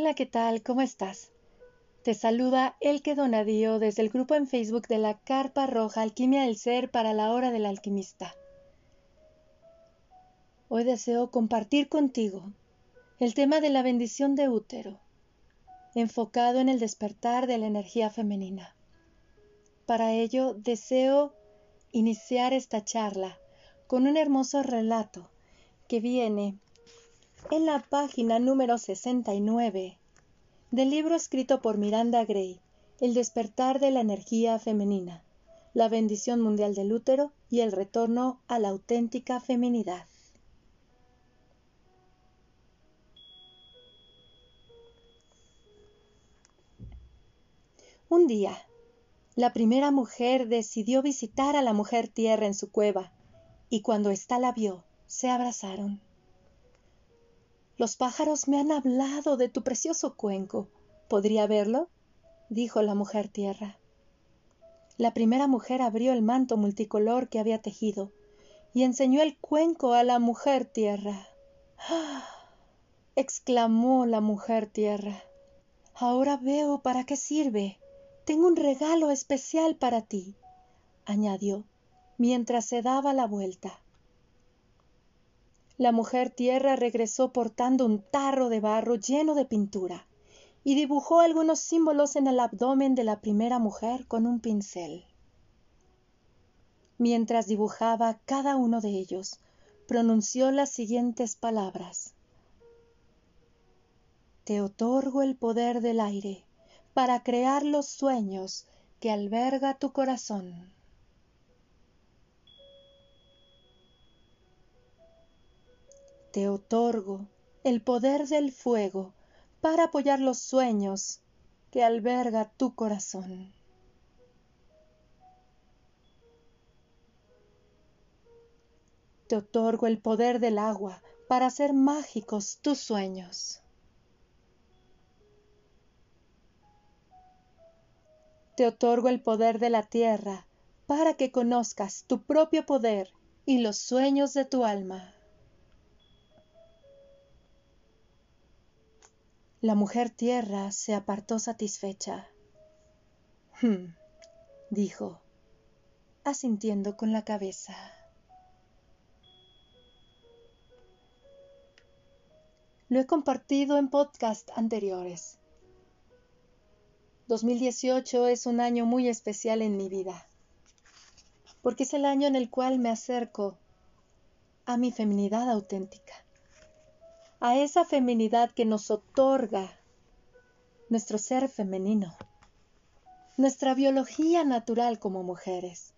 Hola, ¿qué tal? ¿Cómo estás? Te saluda Elke Donadío desde el grupo en Facebook de la Carpa Roja Alquimia del Ser para la Hora del Alquimista. Hoy deseo compartir contigo el tema de la bendición de útero, enfocado en el despertar de la energía femenina. Para ello deseo iniciar esta charla con un hermoso relato que viene en la página número 69 del libro escrito por Miranda Gray, El despertar de la energía femenina, la bendición mundial del útero y el retorno a la auténtica feminidad. Un día, la primera mujer decidió visitar a la mujer tierra en su cueva, y cuando ésta la vio, se abrazaron. Los pájaros me han hablado de tu precioso cuenco. ¿Podría verlo? dijo la mujer tierra. La primera mujer abrió el manto multicolor que había tejido y enseñó el cuenco a la mujer tierra. ¡Ah! exclamó la mujer tierra. Ahora veo para qué sirve. Tengo un regalo especial para ti, añadió, mientras se daba la vuelta. La mujer tierra regresó portando un tarro de barro lleno de pintura y dibujó algunos símbolos en el abdomen de la primera mujer con un pincel. Mientras dibujaba cada uno de ellos, pronunció las siguientes palabras. Te otorgo el poder del aire para crear los sueños que alberga tu corazón. Te otorgo el poder del fuego para apoyar los sueños que alberga tu corazón. Te otorgo el poder del agua para hacer mágicos tus sueños. Te otorgo el poder de la tierra para que conozcas tu propio poder y los sueños de tu alma. La mujer tierra se apartó satisfecha. Hm, dijo, asintiendo con la cabeza. Lo he compartido en podcast anteriores. 2018 es un año muy especial en mi vida, porque es el año en el cual me acerco a mi feminidad auténtica a esa feminidad que nos otorga nuestro ser femenino, nuestra biología natural como mujeres.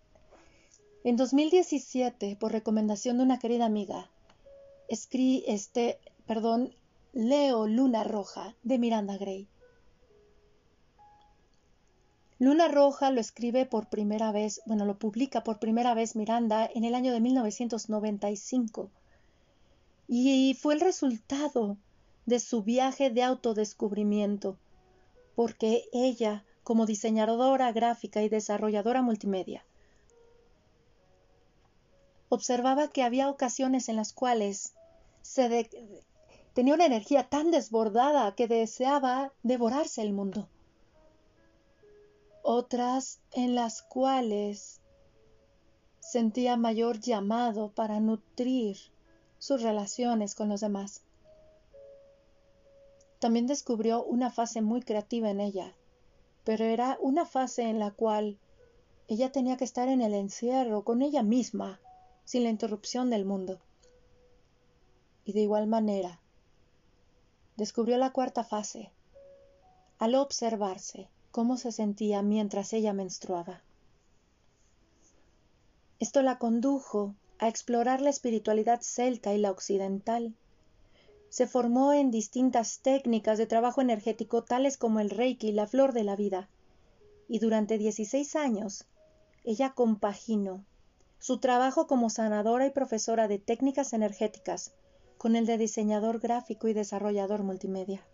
En 2017, por recomendación de una querida amiga, escribí este, perdón, leo Luna Roja de Miranda Gray. Luna Roja lo escribe por primera vez, bueno, lo publica por primera vez Miranda en el año de 1995 y fue el resultado de su viaje de autodescubrimiento, porque ella, como diseñadora gráfica y desarrolladora multimedia, observaba que había ocasiones en las cuales tenía una energía tan desbordada que deseaba devorarse el mundo. Otras en las cuales sentía mayor llamado para nutrir sus relaciones con los demás. También descubrió una fase muy creativa en ella, pero era una fase en la cual ella tenía que estar en el encierro con ella misma, sin la interrupción del mundo. Y de igual manera, descubrió la cuarta fase, al observarse cómo se sentía mientras ella menstruaba. Esto la condujo a explorar la espiritualidad celta y la occidental. Se formó en distintas técnicas de trabajo energético tales como el reiki y la flor de la vida. Y durante 16 años, ella compaginó su trabajo como sanadora y profesora de técnicas energéticas con el de diseñador gráfico y desarrollador multimedia.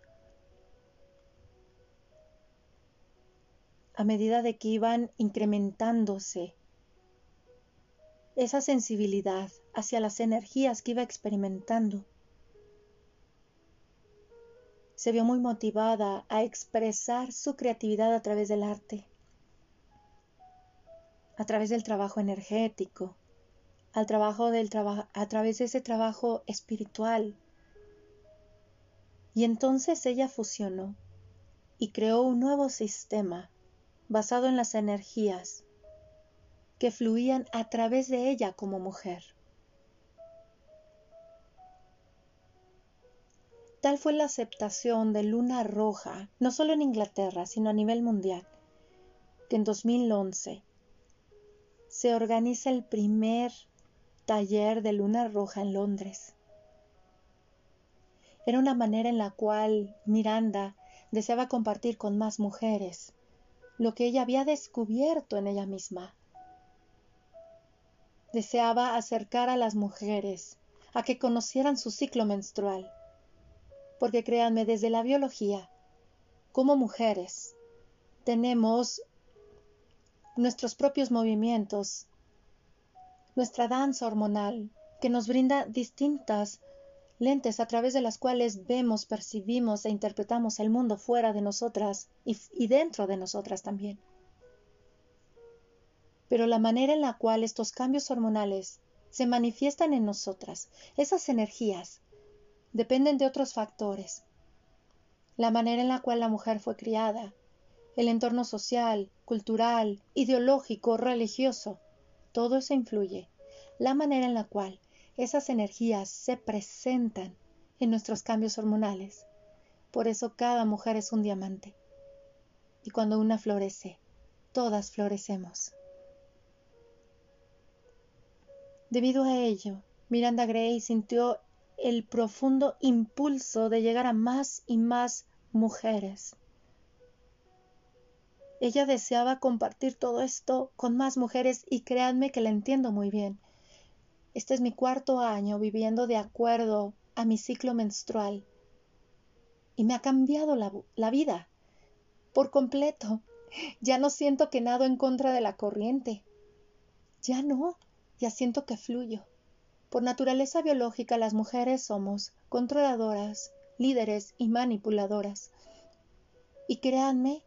A medida de que iban incrementándose esa sensibilidad hacia las energías que iba experimentando. se vio muy motivada a expresar su creatividad a través del arte, a través del trabajo energético, al trabajo del a través de ese trabajo espiritual. Y entonces ella fusionó y creó un nuevo sistema basado en las energías que fluían a través de ella como mujer. Tal fue la aceptación de Luna Roja, no solo en Inglaterra, sino a nivel mundial, que en 2011 se organiza el primer taller de Luna Roja en Londres. Era una manera en la cual Miranda deseaba compartir con más mujeres lo que ella había descubierto en ella misma. Deseaba acercar a las mujeres a que conocieran su ciclo menstrual, porque créanme, desde la biología, como mujeres, tenemos nuestros propios movimientos, nuestra danza hormonal, que nos brinda distintas lentes a través de las cuales vemos, percibimos e interpretamos el mundo fuera de nosotras y, dentro de nosotras también. Pero la manera en la cual estos cambios hormonales se manifiestan en nosotras, esas energías, dependen de otros factores. La manera en la cual la mujer fue criada, el entorno social, cultural, ideológico, religioso, todo eso influye. La manera en la cual esas energías se presentan en nuestros cambios hormonales. Por eso cada mujer es un diamante. Y cuando una florece, todas florecemos. Debido a ello, Miranda Gray sintió el profundo impulso de llegar a más y más mujeres. Ella deseaba compartir todo esto con más mujeres y créanme que la entiendo muy bien. Este es mi cuarto año viviendo de acuerdo a mi ciclo menstrual y me ha cambiado la, la vida por completo. Ya no siento que nado en contra de la corriente. Ya no, ya siento que fluyo. Por naturaleza biológica las mujeres somos controladoras, líderes y manipuladoras. Y créanme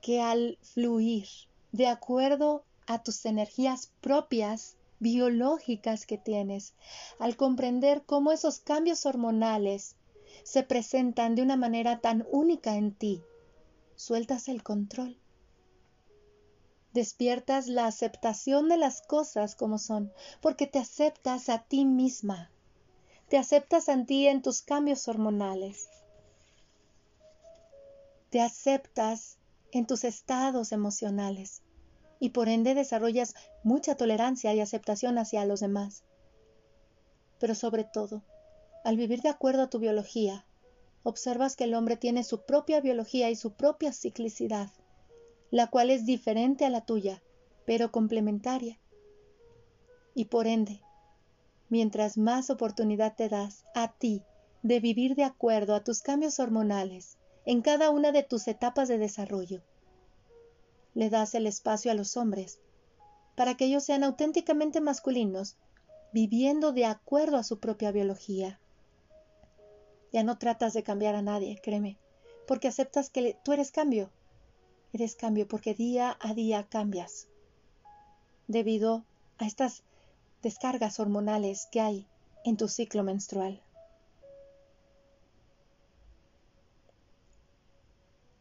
que al fluir de acuerdo a tus energías propias biológicas que tienes, al comprender cómo esos cambios hormonales se presentan de una manera tan única en ti, sueltas el control despiertas la aceptación de las cosas como son, porque te aceptas a ti misma, te aceptas a ti en tus cambios hormonales, te aceptas en tus estados emocionales. Y por ende desarrollas mucha tolerancia y aceptación hacia los demás. Pero sobre todo, al vivir de acuerdo a tu biología, observas que el hombre tiene su propia biología y su propia ciclicidad la cual es diferente a la tuya, pero complementaria. Y por ende, mientras más oportunidad te das a ti de vivir de acuerdo a tus cambios hormonales en cada una de tus etapas de desarrollo, le das el espacio a los hombres para que ellos sean auténticamente masculinos, viviendo de acuerdo a su propia biología. Ya no tratas de cambiar a nadie, créeme, porque aceptas que tú eres cambio Eres cambio porque día a día cambias debido a estas descargas hormonales que hay en tu ciclo menstrual.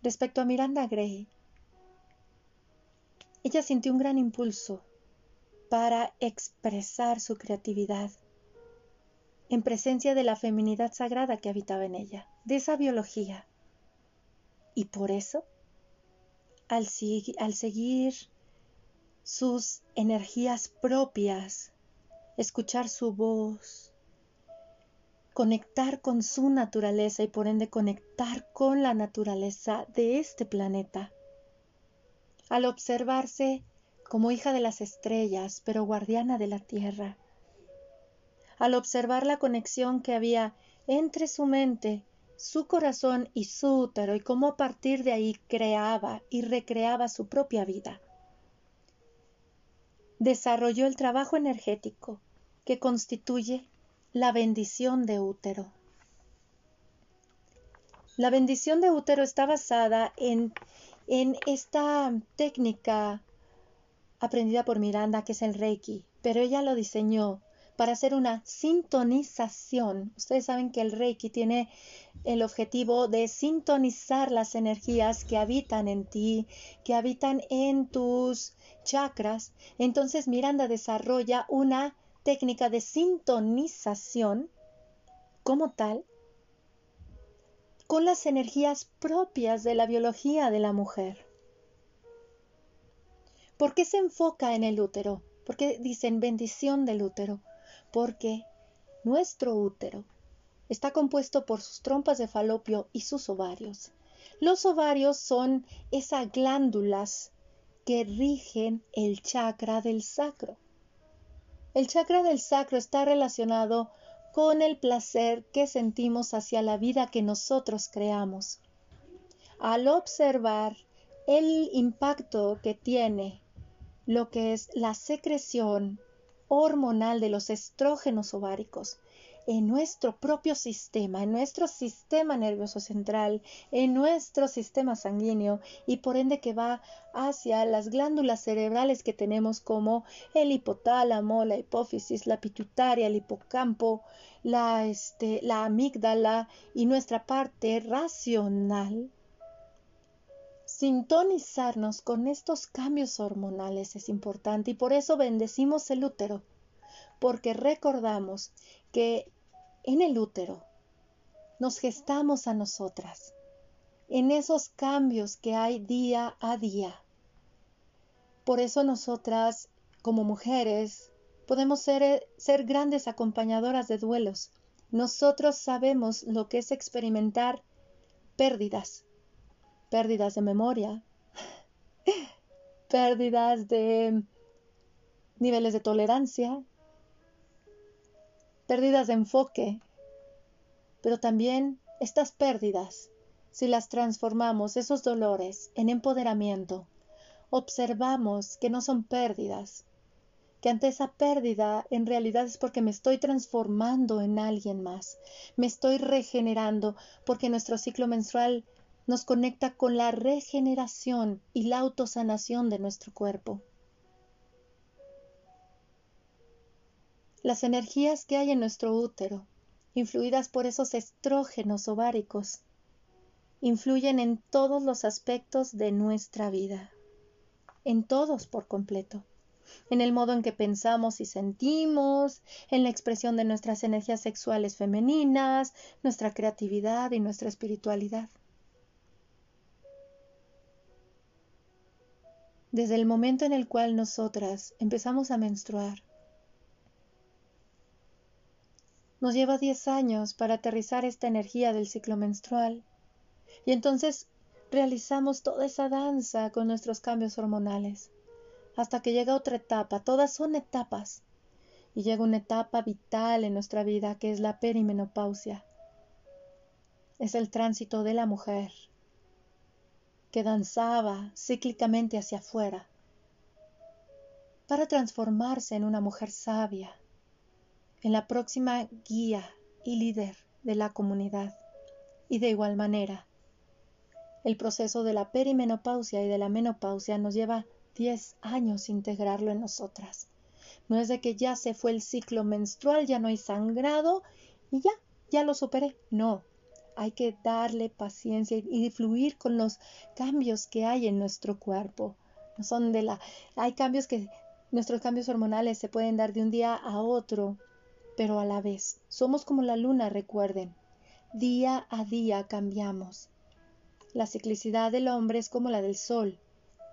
Respecto a Miranda Gray, ella sintió un gran impulso para expresar su creatividad en presencia de la feminidad sagrada que habitaba en ella, de esa biología. Y por eso al, seguir sus energías propias, escuchar su voz, conectar con su naturaleza y por ende conectar con la naturaleza de este planeta. Al observarse como hija de las estrellas, pero guardiana de la tierra. Al observar la conexión que había entre su mente su corazón y su útero y cómo a partir de ahí creaba y recreaba su propia vida. Desarrolló el trabajo energético que constituye la bendición de útero. La bendición de útero está basada en, en esta técnica aprendida por Miranda, que es el Reiki, pero ella lo diseñó para hacer una sintonización. Ustedes saben que el Reiki tiene el objetivo de sintonizar las energías que habitan en ti, que habitan en tus chakras. Entonces Miranda desarrolla una técnica de sintonización como tal con las energías propias de la biología de la mujer. ¿Por qué se enfoca en el útero? ¿Por qué dicen bendición del útero? Porque nuestro útero está compuesto por sus trompas de falopio y sus ovarios. Los ovarios son esas glándulas que rigen el chakra del sacro. El chakra del sacro está relacionado con el placer que sentimos hacia la vida que nosotros creamos. Al observar el impacto que tiene lo que es la secreción hormonal de los estrógenos ováricos en nuestro propio sistema, en nuestro sistema nervioso central, en nuestro sistema sanguíneo y por ende que va hacia las glándulas cerebrales que tenemos como el hipotálamo, la hipófisis, la pituitaria, el hipocampo, la, este, la amígdala y nuestra parte racional. Sintonizarnos con estos cambios hormonales es importante y por eso bendecimos el útero, porque recordamos que en el útero nos gestamos a nosotras, en esos cambios que hay día a día. Por eso nosotras, como mujeres, podemos ser, ser grandes acompañadoras de duelos. Nosotros sabemos lo que es experimentar pérdidas, pérdidas de memoria, pérdidas de niveles de tolerancia, pérdidas de enfoque, pero también estas pérdidas, si las transformamos, esos dolores, en empoderamiento, observamos que no son pérdidas, que ante esa pérdida en realidad es porque me estoy transformando en alguien más, me estoy regenerando, porque nuestro ciclo menstrual nos conecta con la regeneración y la autosanación de nuestro cuerpo. Las energías que hay en nuestro útero, influidas por esos estrógenos ováricos, influyen en todos los aspectos de nuestra vida, en todos por completo, en el modo en que pensamos y sentimos, en la expresión de nuestras energías sexuales femeninas, nuestra creatividad y nuestra espiritualidad. Desde el momento en el cual nosotras empezamos a menstruar, Nos lleva 10 años para aterrizar esta energía del ciclo menstrual. Y entonces realizamos toda esa danza con nuestros cambios hormonales. Hasta que llega otra etapa. Todas son etapas. Y llega una etapa vital en nuestra vida que es la perimenopausia. Es el tránsito de la mujer que danzaba cíclicamente hacia afuera para transformarse en una mujer sabia, en la próxima guía y líder de la comunidad. Y de igual manera, el proceso de la perimenopausia y de la menopausia nos lleva 10 años integrarlo en nosotras. No es de que ya se fue el ciclo menstrual, ya no hay sangrado y ya, ya lo superé. No, hay que darle paciencia y fluir con los cambios que hay en nuestro cuerpo. No son de la hay cambios que nuestros cambios hormonales se pueden dar de un día a otro pero a la vez somos como la luna, recuerden. Día a día cambiamos. La ciclicidad del hombre es como la del sol.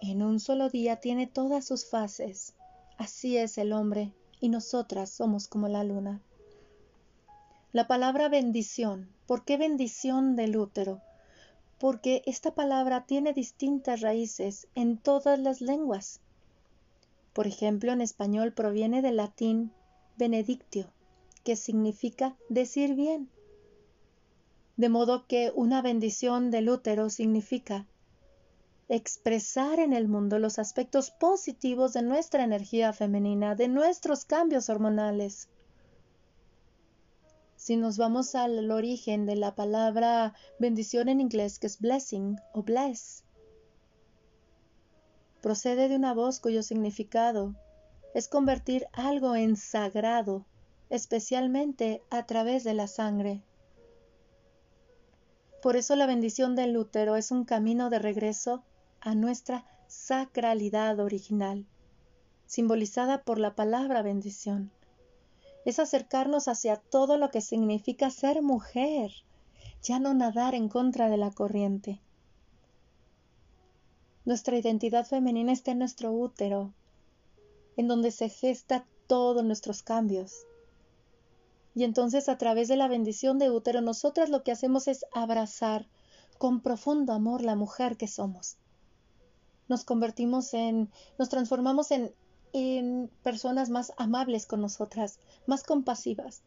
En un solo día tiene todas sus fases. Así es el hombre, y nosotras somos como la luna. La palabra bendición. ¿Por qué bendición del útero? Porque esta palabra tiene distintas raíces en todas las lenguas. Por ejemplo, en español proviene del latín benedictio, que significa decir bien. De modo que una bendición del útero significa expresar en el mundo los aspectos positivos de nuestra energía femenina, de nuestros cambios hormonales. Si nos vamos al origen de la palabra bendición en inglés, que es blessing o bless, procede de una voz cuyo significado es convertir algo en sagrado, especialmente a través de la sangre. Por eso la bendición del útero es un camino de regreso a nuestra sacralidad original, simbolizada por la palabra bendición. Es acercarnos hacia todo lo que significa ser mujer, ya no nadar en contra de la corriente. Nuestra identidad femenina está en nuestro útero, en donde se gesta todos nuestros cambios. Y entonces a través de la bendición de útero, nosotras lo que hacemos es abrazar con profundo amor la mujer que somos. Nos convertimos en, nos transformamos en, personas más amables con nosotras, más compasivas.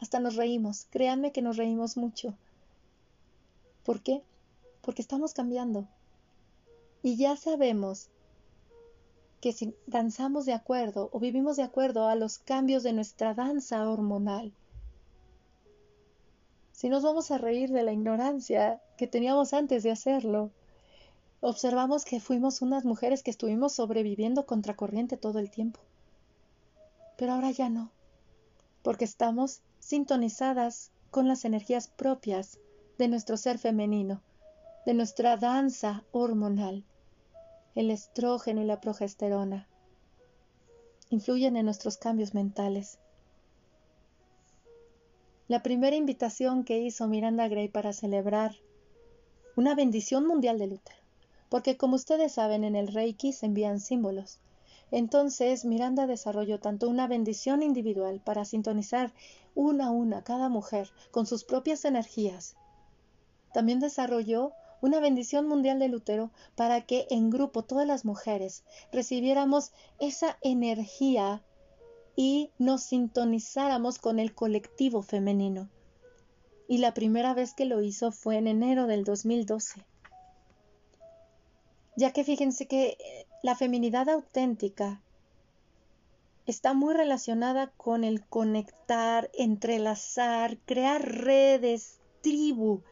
Hasta nos reímos, créanme que nos reímos mucho. ¿Por qué? Porque estamos cambiando. Y ya sabemos que si danzamos de acuerdo o vivimos de acuerdo a los cambios de nuestra danza hormonal, si nos vamos a reír de la ignorancia que teníamos antes de hacerlo, observamos que fuimos unas mujeres que estuvimos sobreviviendo contracorriente todo el tiempo. Pero ahora ya no, porque estamos sintonizadas con las energías propias de nuestro ser femenino, de nuestra danza hormonal el estrógeno y la progesterona influyen en nuestros cambios mentales. La primera invitación que hizo Miranda Gray para celebrar una bendición mundial del útero, porque como ustedes saben en el Reiki se envían símbolos. Entonces Miranda desarrolló tanto una bendición individual para sintonizar una a una cada mujer con sus propias energías. También desarrolló una bendición mundial del útero para que en grupo todas las mujeres recibiéramos esa energía y nos sintonizáramos con el colectivo femenino. Y la primera vez que lo hizo fue en enero del 2012. Ya que fíjense que eh, la feminidad auténtica está muy relacionada con el conectar, entrelazar, crear redes, tribu,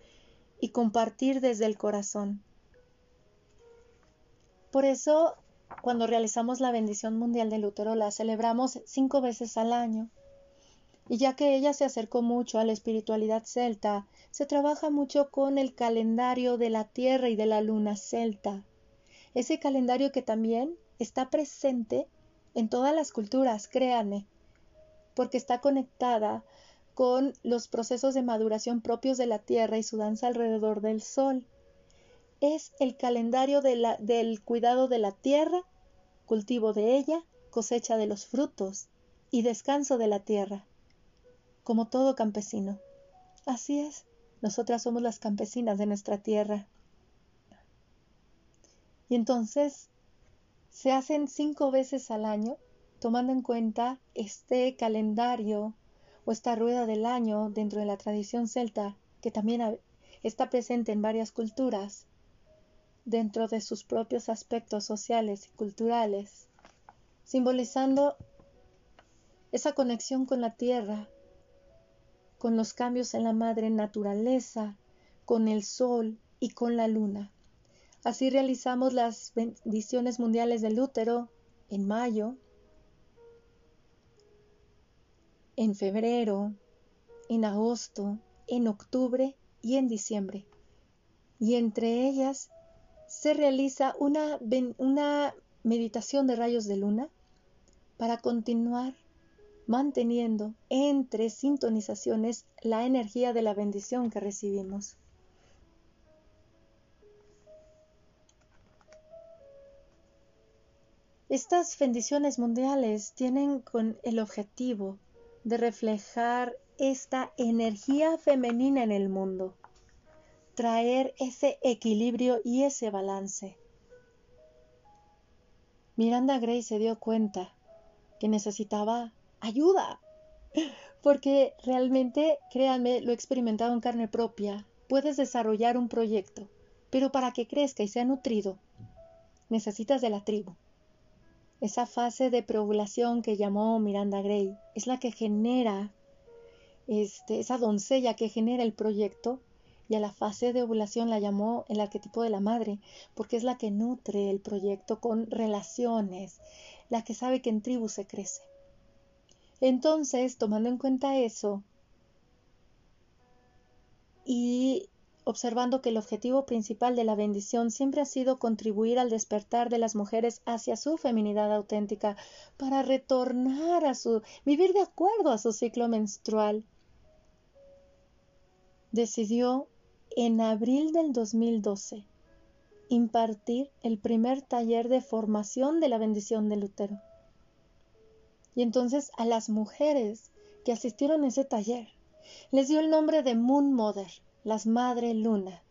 y compartir desde el corazón. Por eso, cuando realizamos la bendición mundial del útero, la celebramos cinco veces al año. Y ya que ella se acercó mucho a la espiritualidad celta, se trabaja mucho con el calendario de la Tierra y de la Luna celta. Ese calendario que también está presente en todas las culturas, créanme, porque está conectada con los procesos de maduración propios de la Tierra y su danza alrededor del Sol. Es el calendario del cuidado de la Tierra, cultivo de ella, cosecha de los frutos y descanso de la Tierra, como todo campesino. Así es, nosotras somos las campesinas de nuestra Tierra. Y entonces se hacen cinco veces al año, tomando en cuenta este calendario esta rueda del año dentro de la tradición celta, que también está presente en varias culturas, dentro de sus propios aspectos sociales y culturales, simbolizando esa conexión con la tierra, con los cambios en la madre naturaleza, con el sol y con la luna. Así realizamos las bendiciones mundiales del útero en mayo, en febrero, en agosto, en octubre y en diciembre. Y entre ellas se realiza una, una meditación de rayos de luna para continuar manteniendo entre sintonizaciones la energía de la bendición que recibimos. Estas bendiciones mundiales tienen con el objetivo de reflejar esta energía femenina en el mundo, traer ese equilibrio y ese balance. Miranda Gray se dio cuenta que necesitaba ayuda, porque realmente, créanme, lo he experimentado en carne propia, puedes desarrollar un proyecto, pero para que crezca y sea nutrido, necesitas de la tribu. Esa fase de preovulación que llamó Miranda Gray es la que genera este, esa doncella que genera el proyecto, y a la fase de ovulación la llamó el arquetipo de la madre, porque es la que nutre el proyecto con relaciones, la que sabe que en tribu se crece. Entonces, tomando en cuenta eso y observando que el objetivo principal de la bendición siempre ha sido contribuir al despertar de las mujeres hacia su feminidad auténtica para retornar a su vivir de acuerdo a su ciclo menstrual. Decidió en abril del 2012 impartir el primer taller de formación de la bendición del útero. Y entonces a las mujeres que asistieron a ese taller les dio el nombre de Moon Mother, las Madre Luna.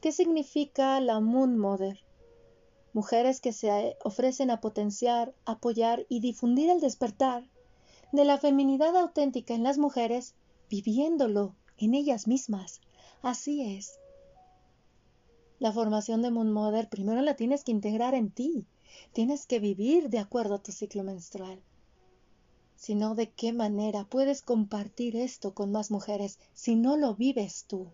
¿Qué significa la Moon Mother? Mujeres que se ofrecen a potenciar, apoyar y difundir el despertar de la feminidad auténtica en las mujeres, viviéndolo en ellas mismas, Así es. La formación de Moon Mother primero la tienes que integrar en ti. Tienes que vivir de acuerdo a tu ciclo menstrual. Si no, ¿de qué manera puedes compartir esto con más mujeres si no lo vives tú?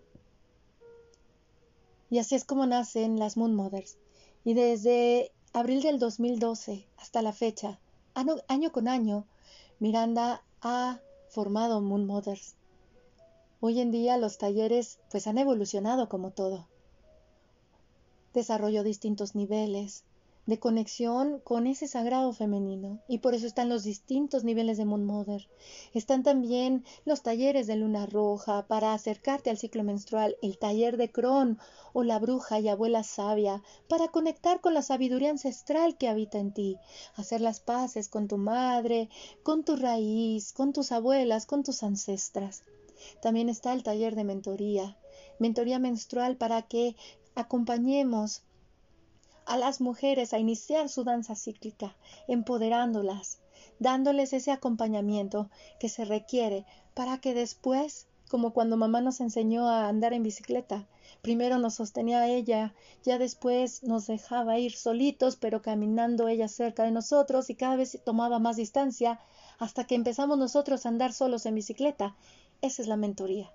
Y así es como nacen las Moon Mothers. Y desde abril del 2012 hasta la fecha, año, con año, Miranda ha formado Moon Mothers Hoy en día los talleres pues han evolucionado como todo. Desarrollo distintos niveles de conexión con ese sagrado femenino y por eso están los distintos niveles de Moon Mother. Están también los talleres de luna roja para acercarte al ciclo menstrual, el taller de Cron o la bruja y abuela sabia para conectar con la sabiduría ancestral que habita en ti, hacer las paces con tu madre, con tu raíz, con tus abuelas, con tus ancestras. También está el taller de mentoría, mentoría menstrual para que acompañemos a las mujeres a iniciar su danza cíclica, empoderándolas, dándoles ese acompañamiento que se requiere para que después, como cuando mamá nos enseñó a andar en bicicleta, primero nos sostenía ella, ya después nos dejaba ir solitos, pero caminando ella cerca de nosotros y cada vez tomaba más distancia hasta que empezamos nosotros a andar solos en bicicleta esa es la mentoría.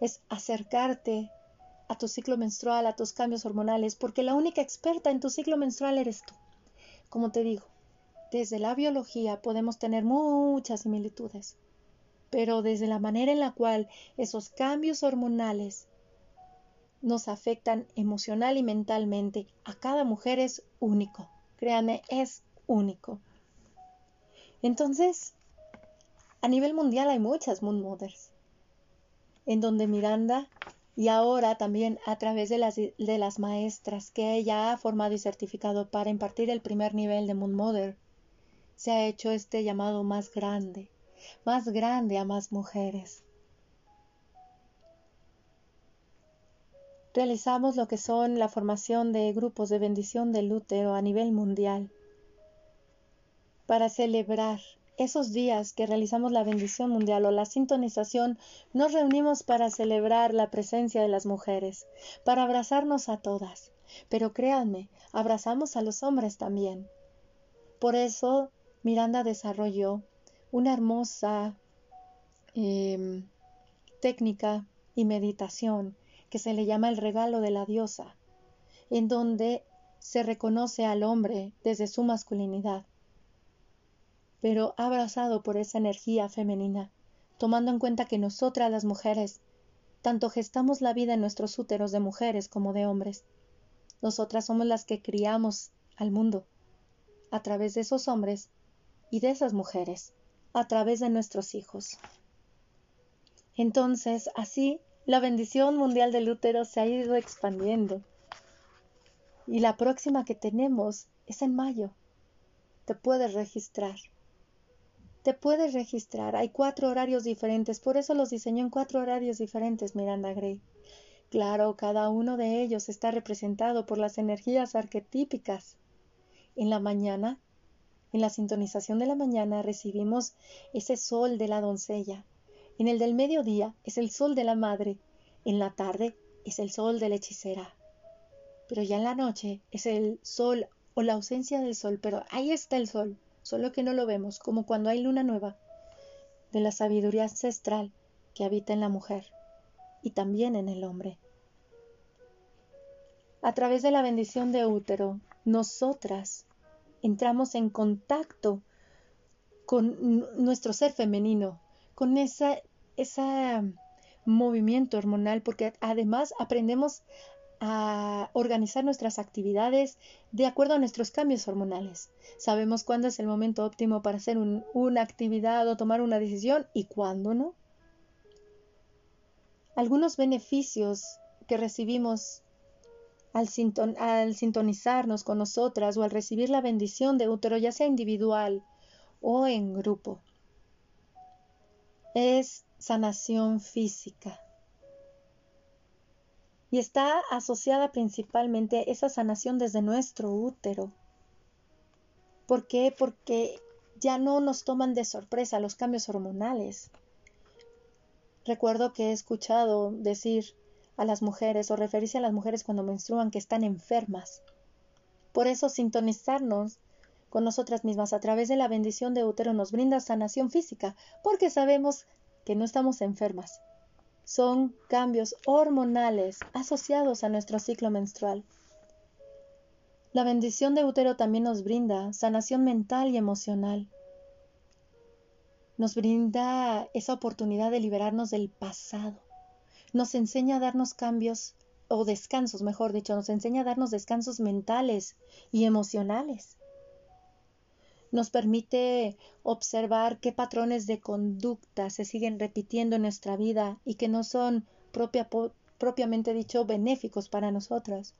Es acercarte a tu ciclo menstrual, a tus cambios hormonales, porque la única experta en tu ciclo menstrual eres tú. Como te digo, desde la biología podemos tener muchas similitudes, pero desde la manera en la cual esos cambios hormonales nos afectan emocional y mentalmente a cada mujer es único. Créanme, es único. Entonces, a nivel mundial hay muchas Moon Mothers en donde Miranda y ahora también a través de las, de las maestras que ella ha formado y certificado para impartir el primer nivel de Moon Mother, se ha hecho este llamado más grande, más grande a más mujeres. Realizamos lo que son la formación de grupos de bendición del útero a nivel mundial para celebrar esos días que realizamos la bendición mundial o la sintonización, nos reunimos para celebrar la presencia de las mujeres, para abrazarnos a todas. Pero créanme, abrazamos a los hombres también. Por eso Miranda desarrolló una hermosa em, técnica y meditación que se le llama el regalo de la diosa, en donde se reconoce al hombre desde su masculinidad pero abrazado por esa energía femenina, tomando en cuenta que nosotras las mujeres tanto gestamos la vida en nuestros úteros de mujeres como de hombres. Nosotras somos las que criamos al mundo a través de esos hombres y de esas mujeres, a través de nuestros hijos. Entonces, así, la bendición mundial del útero se ha ido expandiendo. Y la próxima que tenemos es en mayo. Te puedes registrar te puedes registrar. Hay cuatro horarios diferentes, por eso los diseñó en cuatro horarios diferentes, Miranda Gray. Claro, cada uno de ellos está representado por las energías arquetípicas. En la mañana, en la sintonización de la mañana, recibimos ese sol de la doncella. En el del mediodía es el sol de la madre. En la tarde es el sol de la hechicera. Pero ya en la noche es el sol o la ausencia del sol, pero ahí está el sol solo que no lo vemos, como cuando hay luna nueva, de la sabiduría ancestral que habita en la mujer y también en el hombre. A través de la bendición de útero, nosotras entramos en contacto con nuestro ser femenino, con ese movimiento hormonal, porque además aprendemos a organizar nuestras actividades de acuerdo a nuestros cambios hormonales. Sabemos cuándo es el momento óptimo para hacer una actividad o tomar una decisión y cuándo no. Algunos beneficios que recibimos al, al, sintonizarnos con nosotras o al recibir la bendición de útero, ya sea individual o en grupo, es sanación física y está asociada principalmente esa sanación desde nuestro útero. ¿Por qué? Porque ya no nos toman de sorpresa los cambios hormonales. Recuerdo que he escuchado decir a las mujeres o referirse a las mujeres cuando menstruan que están enfermas. Por eso sintonizarnos con nosotras mismas a través de la bendición de útero nos brinda sanación física, porque sabemos que no estamos enfermas, son cambios hormonales asociados a nuestro ciclo menstrual. La bendición de útero también nos brinda sanación mental y emocional. Nos brinda esa oportunidad de liberarnos del pasado. Nos enseña a darnos cambios o descansos, mejor dicho, nos enseña a darnos descansos mentales y emocionales nos permite observar qué patrones de conducta se siguen repitiendo en nuestra vida y que no son propiamente dicho benéficos para nosotras.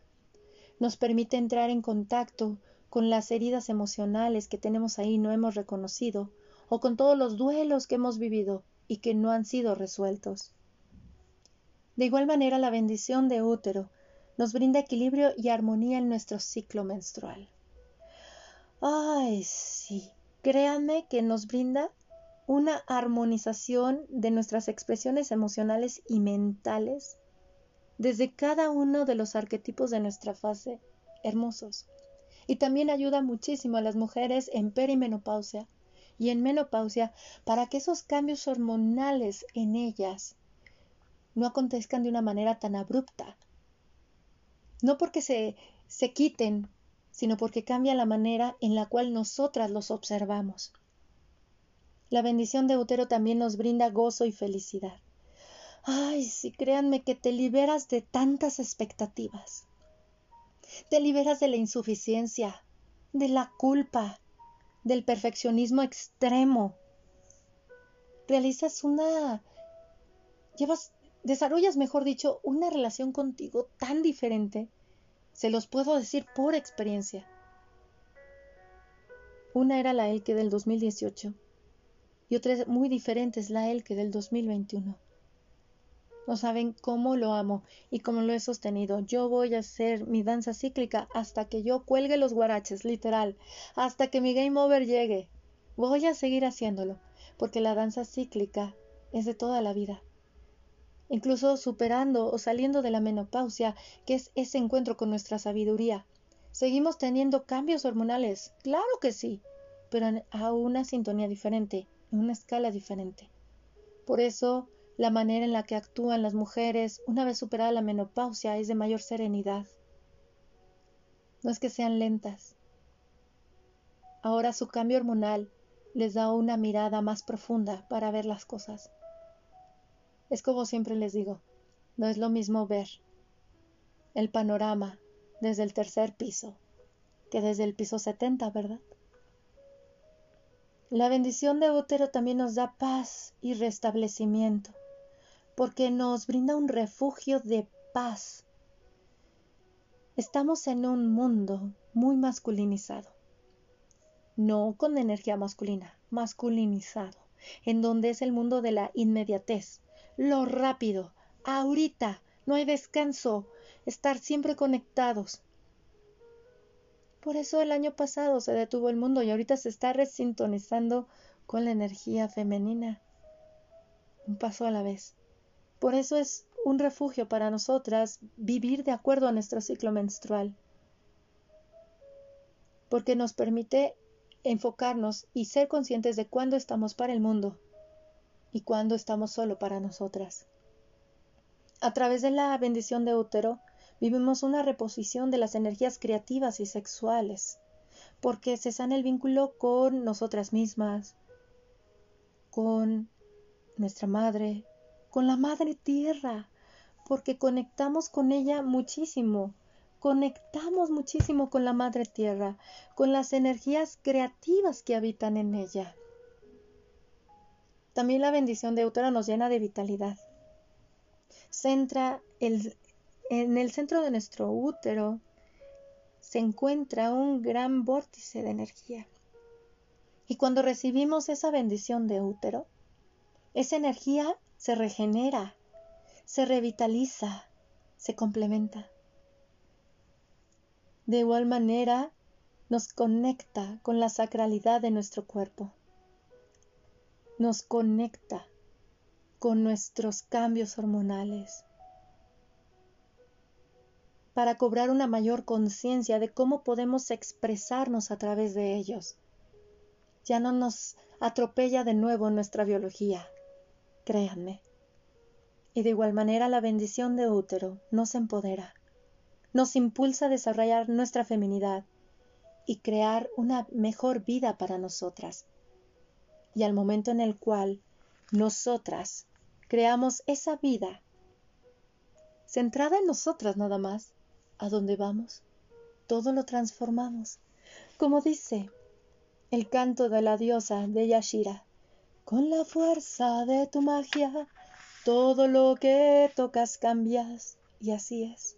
Nos permite entrar en contacto con las heridas emocionales que tenemos ahí no hemos reconocido o con todos los duelos que hemos vivido y que no han sido resueltos. De igual manera, la bendición de útero nos brinda equilibrio y armonía en nuestro ciclo menstrual. Ay, sí, créanme que nos brinda una armonización de nuestras expresiones emocionales y mentales desde cada uno de los arquetipos de nuestra fase hermosos. Y también ayuda muchísimo a las mujeres en perimenopausia y en menopausia para que esos cambios hormonales en ellas no acontezcan de una manera tan abrupta. No porque se, se quiten sino porque cambia la manera en la cual nosotras los observamos. La bendición de útero también nos brinda gozo y felicidad. Ay, sí, créanme que te liberas de tantas expectativas. Te liberas de la insuficiencia, de la culpa, del perfeccionismo extremo. Realizas una... llevas, desarrollas, mejor dicho, una relación contigo tan diferente se los puedo decir por experiencia. Una era la Elke del 2018 y otra muy diferente es la Elke del 2021. No saben cómo lo amo y cómo lo he sostenido. Yo voy a hacer mi danza cíclica hasta que yo cuelgue los guaraches, literal, hasta que mi game over llegue. Voy a seguir haciéndolo, porque la danza cíclica es de toda la vida incluso superando o saliendo de la menopausia, que es ese encuentro con nuestra sabiduría. Seguimos teniendo cambios hormonales, claro que sí, pero a una sintonía diferente, en una escala diferente. Por eso, la manera en la que actúan las mujeres una vez superada la menopausia es de mayor serenidad. No es que sean lentas. Ahora su cambio hormonal les da una mirada más profunda para ver las cosas. Es como siempre les digo, no es lo mismo ver el panorama desde el tercer piso que desde el piso 70, ¿verdad? La bendición de útero también nos da paz y restablecimiento, porque nos brinda un refugio de paz. Estamos en un mundo muy masculinizado, no con energía masculina, masculinizado, en donde es el mundo de la inmediatez, lo rápido, ahorita, no hay descanso, estar siempre conectados. Por eso el año pasado se detuvo el mundo y ahorita se está resintonizando con la energía femenina. Un paso a la vez. Por eso es un refugio para nosotras vivir de acuerdo a nuestro ciclo menstrual. Porque nos permite enfocarnos y ser conscientes de cuándo estamos para el mundo y cuándo estamos solo para nosotras. A través de la bendición de útero, vivimos una reposición de las energías creativas y sexuales, porque se sana el vínculo con nosotras mismas, con nuestra madre, con la madre tierra, porque conectamos con ella muchísimo, conectamos muchísimo con la madre tierra, con las energías creativas que habitan en ella. También la bendición de útero nos llena de vitalidad. Centra en el centro de nuestro útero se encuentra un gran vórtice de energía. Y cuando recibimos esa bendición de útero, esa energía se regenera, se revitaliza, se complementa. De igual manera, nos conecta con la sacralidad de nuestro cuerpo. Nos conecta con nuestros cambios hormonales para cobrar una mayor conciencia de cómo podemos expresarnos a través de ellos ya no nos atropella de nuevo nuestra biología. Créanme. Y de igual manera la bendición de útero nos empodera, nos impulsa a desarrollar nuestra feminidad y crear una mejor vida para nosotras. Y al momento en el cual nosotras creamos esa vida centrada en nosotras nada más, ¿a dónde vamos? Todo lo transformamos. Como dice el canto de la diosa de Yashira. Con la fuerza de tu magia, todo lo que tocas cambias. Y así es.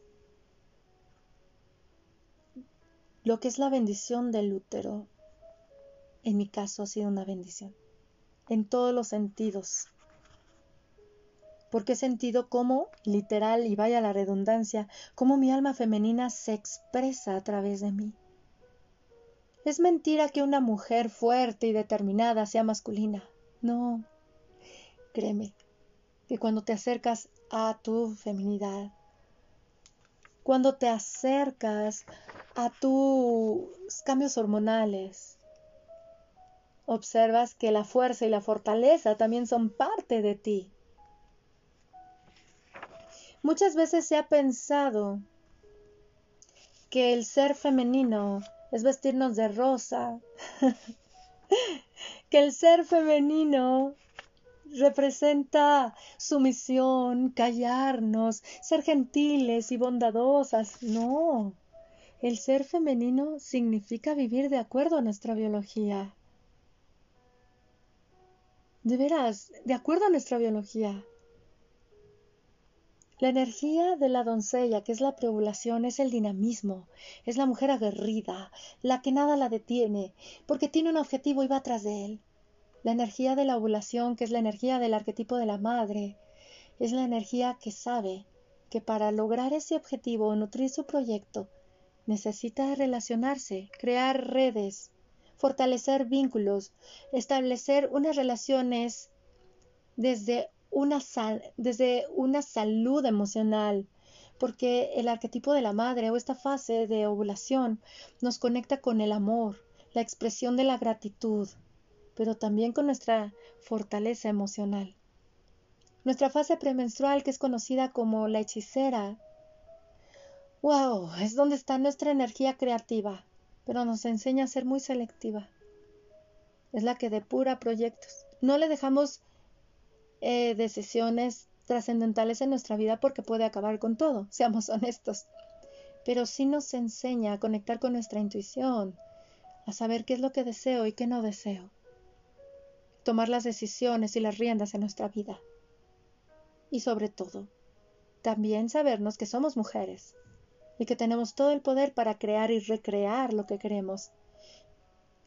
Lo que es la bendición del útero, en mi caso ha sido una bendición, en todos los sentidos. Porque he sentido cómo, literal, y vaya la redundancia, cómo mi alma femenina se expresa a través de mí. Es mentira que una mujer fuerte y determinada sea masculina. No. Créeme que cuando te acercas a tu feminidad, cuando te acercas a tus cambios hormonales, observas que la fuerza y la fortaleza también son parte de ti. Muchas veces se ha pensado que el ser femenino es vestirnos de rosa, que el ser femenino representa sumisión, callarnos, ser gentiles y bondadosas. No, el ser femenino significa vivir de acuerdo a nuestra biología. De veras, de acuerdo a nuestra biología. La energía de la doncella, que es la preovulación, es el dinamismo, es la mujer aguerrida, la que nada la detiene, porque tiene un objetivo y va tras de él. La energía de la ovulación, que es la energía del arquetipo de la madre, es la energía que sabe que para lograr ese objetivo o nutrir su proyecto, necesita relacionarse, crear redes, fortalecer vínculos, establecer unas relaciones desde una desde una salud emocional, porque el arquetipo de la madre o esta fase de ovulación nos conecta con el amor, la expresión de la gratitud, pero también con nuestra fortaleza emocional. Nuestra fase premenstrual, que es conocida como la hechicera, wow, es donde está nuestra energía creativa, pero nos enseña a ser muy selectiva. Es la que depura proyectos. No le dejamos eh, decisiones trascendentales en nuestra vida porque puede acabar con todo, seamos honestos. Pero sí nos enseña a conectar con nuestra intuición, a saber qué es lo que deseo y qué no deseo. Tomar las decisiones y las riendas en nuestra vida. Y sobre todo, también sabernos que somos mujeres y que tenemos todo el poder para crear y recrear lo que queremos.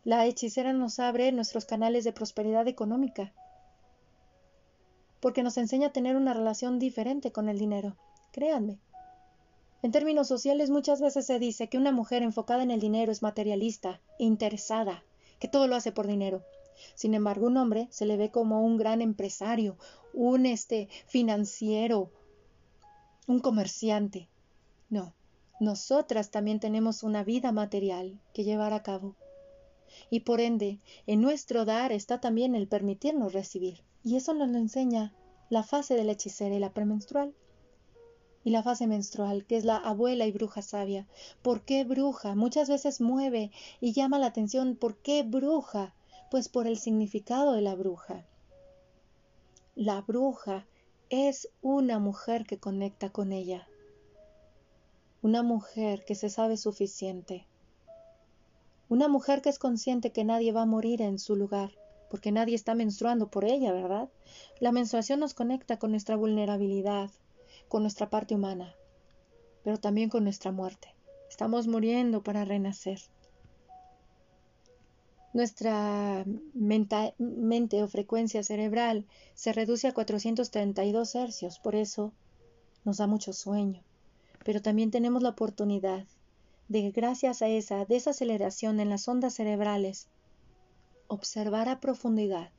La hechicera nos abre nuestros canales de prosperidad económica porque nos enseña a tener una relación diferente con el dinero. Créanme. En términos sociales muchas veces se dice que una mujer enfocada en el dinero es materialista, interesada, que todo lo hace por dinero. Sin embargo, un hombre se le ve como un gran empresario, un este financiero, un comerciante. No, nosotras también tenemos una vida material que llevar a cabo. Y por ende, en nuestro dar está también el permitirnos recibir Y eso nos lo enseña la fase de la hechicera y la premenstrual. Y la fase menstrual, que es la abuela y bruja sabia. ¿Por qué bruja? Muchas veces mueve y llama la atención. ¿Por qué bruja? Pues por el significado de la bruja. La bruja es una mujer que conecta con ella. Una mujer que se sabe suficiente. Una mujer que es consciente que nadie va a morir en su lugar, porque nadie está menstruando por ella, ¿verdad? La menstruación nos conecta con nuestra vulnerabilidad, con nuestra parte humana, pero también con nuestra muerte. Estamos muriendo para renacer. Nuestra mente o frecuencia cerebral se reduce a 432 hercios, por eso nos da mucho sueño. Pero también tenemos la oportunidad de, gracias a esa desaceleración en las ondas cerebrales, observar a profundidad.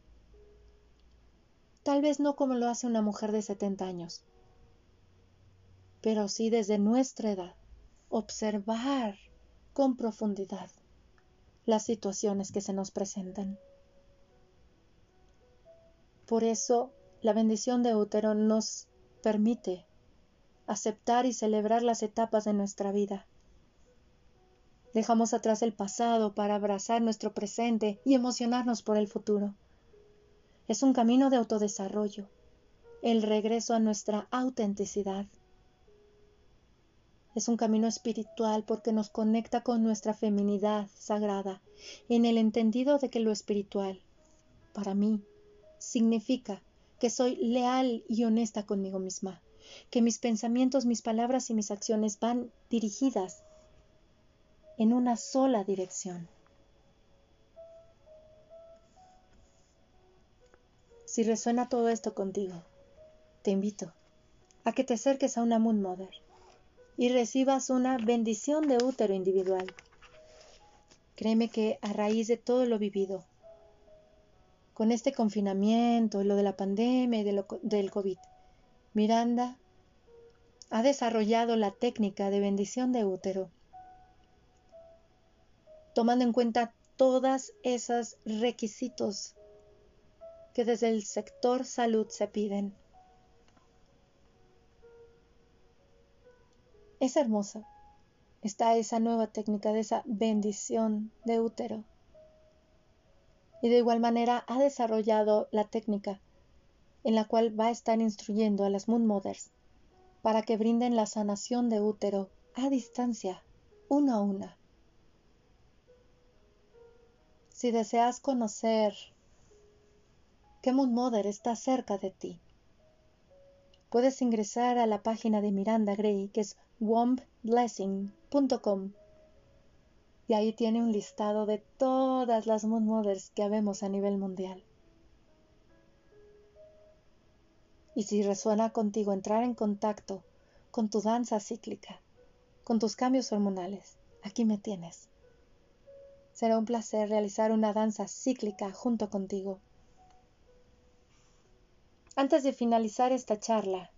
Tal vez no como lo hace una mujer de 70 años, pero sí desde nuestra edad, observar con profundidad las situaciones que se nos presentan. Por eso, la bendición de útero nos permite aceptar y celebrar las etapas de nuestra vida Dejamos atrás el pasado para abrazar nuestro presente y emocionarnos por el futuro. Es un camino de autodesarrollo, el regreso a nuestra autenticidad. Es un camino espiritual porque nos conecta con nuestra feminidad sagrada, en el entendido de que lo espiritual, para mí, significa que soy leal y honesta conmigo misma, que mis pensamientos, mis palabras y mis acciones van dirigidas en una sola dirección. Si resuena todo esto contigo, te invito a que te acerques a una Moon Mother y recibas una bendición de útero individual. Créeme que a raíz de todo lo vivido, con este confinamiento, lo de la pandemia y del COVID, Miranda ha desarrollado la técnica de bendición de útero tomando en cuenta todas esos requisitos que desde el sector salud se piden. Es hermosa. Está esa nueva técnica de esa bendición de útero. Y de igual manera ha desarrollado la técnica en la cual va a estar instruyendo a las Moon Mothers para que brinden la sanación de útero a distancia, uno a una. Si deseas conocer qué Moon Mother está cerca de ti, puedes ingresar a la página de Miranda Gray, que es wombblessing.com. Y ahí tiene un listado de todas las Moon Mothers que habemos a nivel mundial. Y si resuena contigo entrar en contacto con tu danza cíclica, con tus cambios hormonales, aquí me tienes. Será un placer realizar una danza cíclica junto contigo. Antes de finalizar esta charla,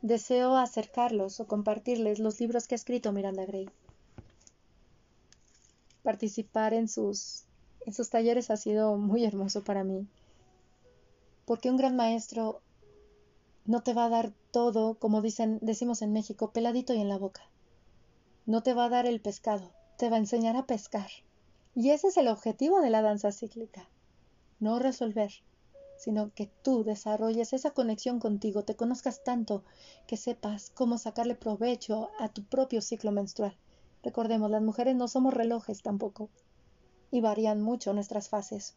deseo acercarlos o compartirles los libros que ha escrito Miranda Gray. Participar en sus, en sus talleres ha sido muy hermoso para mí, porque un gran maestro no te va a dar todo, como dicen, decimos en México, peladito y en la boca. No te va a dar el pescado, te va a enseñar a pescar. Y ese es el objetivo de la danza cíclica. No resolver, sino que tú desarrolles esa conexión contigo, te conozcas tanto que sepas cómo sacarle provecho a tu propio ciclo menstrual. Recordemos, las mujeres no somos relojes tampoco y varían mucho nuestras fases.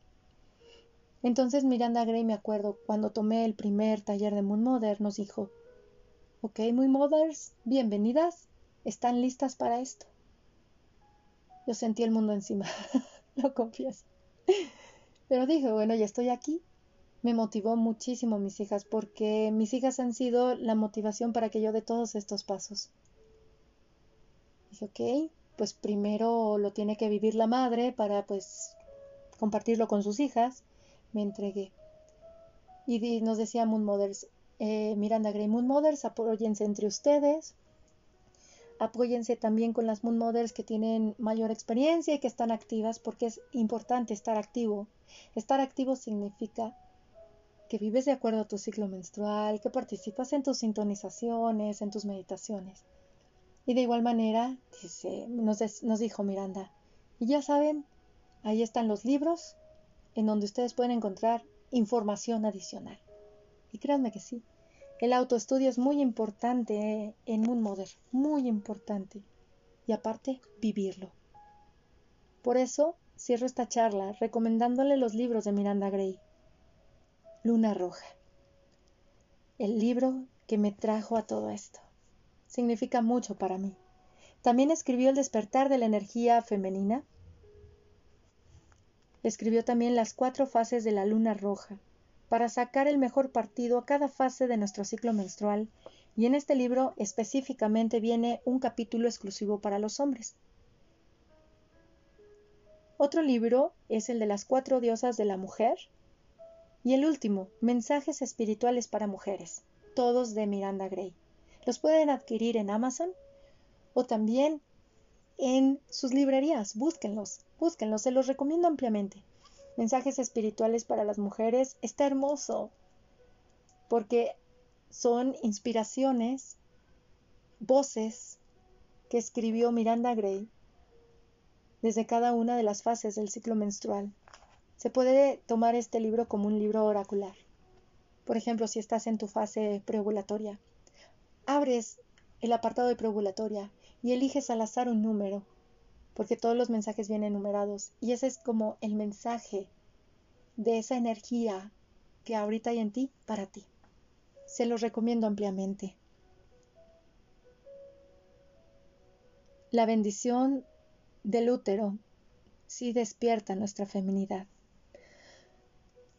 Entonces Miranda Gray, me acuerdo, cuando tomé el primer taller de Moon Mother, nos dijo, ok, Moon Mothers, bienvenidas, ¿están listas para esto? Yo sentí el mundo encima, lo confieso. Pero dije, bueno, ya estoy aquí. Me motivó muchísimo mis hijas porque mis hijas han sido la motivación para que yo dé todos estos pasos. Dije, ok, pues primero lo tiene que vivir la madre para pues compartirlo con sus hijas. Me entregué. Y nos decía Moon Mothers, eh, Miranda Gray, Moon Mothers, apóyense entre ustedes, apóyense también con las Moon Mothers que tienen mayor experiencia y que están activas porque es importante estar activo. Estar activo significa que vives de acuerdo a tu ciclo menstrual, que participas en tus sintonizaciones, en tus meditaciones. Y de igual manera, dice, nos, nos dijo Miranda, y ya saben, ahí están los libros en donde ustedes pueden encontrar información adicional. Y créanme que sí, el autoestudio es muy importante en un Mother, muy importante. Y aparte, vivirlo. Por eso, cierro esta charla recomendándole los libros de Miranda Gray. Luna Roja. El libro que me trajo a todo esto. Significa mucho para mí. También escribió El despertar de la energía femenina. Escribió también las cuatro fases de la luna roja, para sacar el mejor partido a cada fase de nuestro ciclo menstrual, y en este libro específicamente viene un capítulo exclusivo para los hombres. Otro libro es el de las cuatro diosas de la mujer, y el último, Mensajes espirituales para mujeres, todos de Miranda Gray. Los pueden adquirir en Amazon o también en sus librerías. Búsquenlos, búsquenlos, se los recomiendo ampliamente mensajes espirituales para las mujeres, está hermoso, porque son inspiraciones, voces que escribió Miranda Gray desde cada una de las fases del ciclo menstrual. Se puede tomar este libro como un libro oracular. Por ejemplo, si estás en tu fase preovulatoria, abres el apartado de preovulatoria y eliges al azar un número porque todos los mensajes vienen numerados y ese es como el mensaje de esa energía que ahorita hay en ti para ti. Se los recomiendo ampliamente. La bendición del útero sí despierta nuestra feminidad.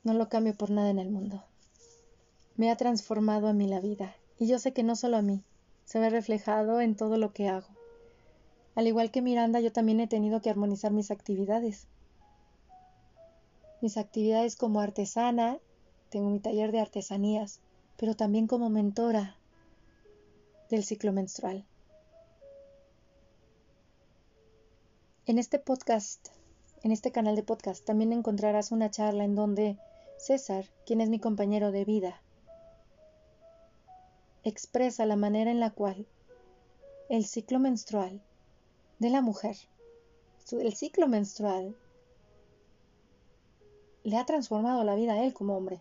No lo cambio por nada en el mundo. Me ha transformado a mí la vida y yo sé que no solo a mí, se ve reflejado en todo lo que hago. Al igual que Miranda, yo también he tenido que armonizar mis actividades. Mis actividades como artesana, tengo mi taller de artesanías, pero también como mentora del ciclo menstrual. En este podcast, en este canal de podcast, también encontrarás una charla en donde César, quien es mi compañero de vida, expresa la manera en la cual el ciclo menstrual de la mujer, el ciclo menstrual, le ha transformado la vida a él como hombre,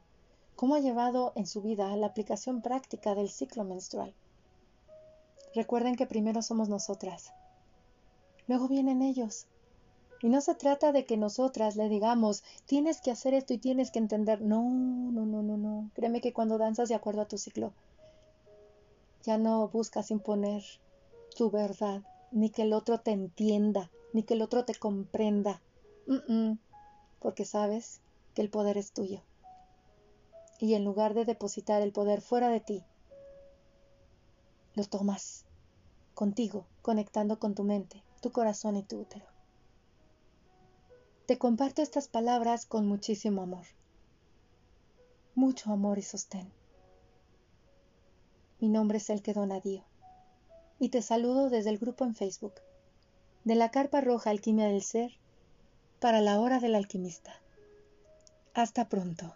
cómo ha llevado en su vida la aplicación práctica del ciclo menstrual. Recuerden que primero somos nosotras, luego vienen ellos. Y no se trata de que nosotras le digamos, tienes que hacer esto y tienes que entender. No, no, no, no, no. Créeme que cuando danzas de acuerdo a tu ciclo, ya no buscas imponer tu verdad, ni que el otro te entienda, ni que el otro te comprenda. porque sabes que el poder es tuyo. Y en lugar de depositar el poder fuera de ti, lo tomas contigo, conectando con tu mente, tu corazón y tu útero. Te comparto estas palabras con muchísimo amor. Mucho amor y sostén. Mi nombre es El que Donadío y te saludo desde el grupo en Facebook de la Carpa Roja Alquimia del Ser para la Hora del Alquimista. Hasta pronto.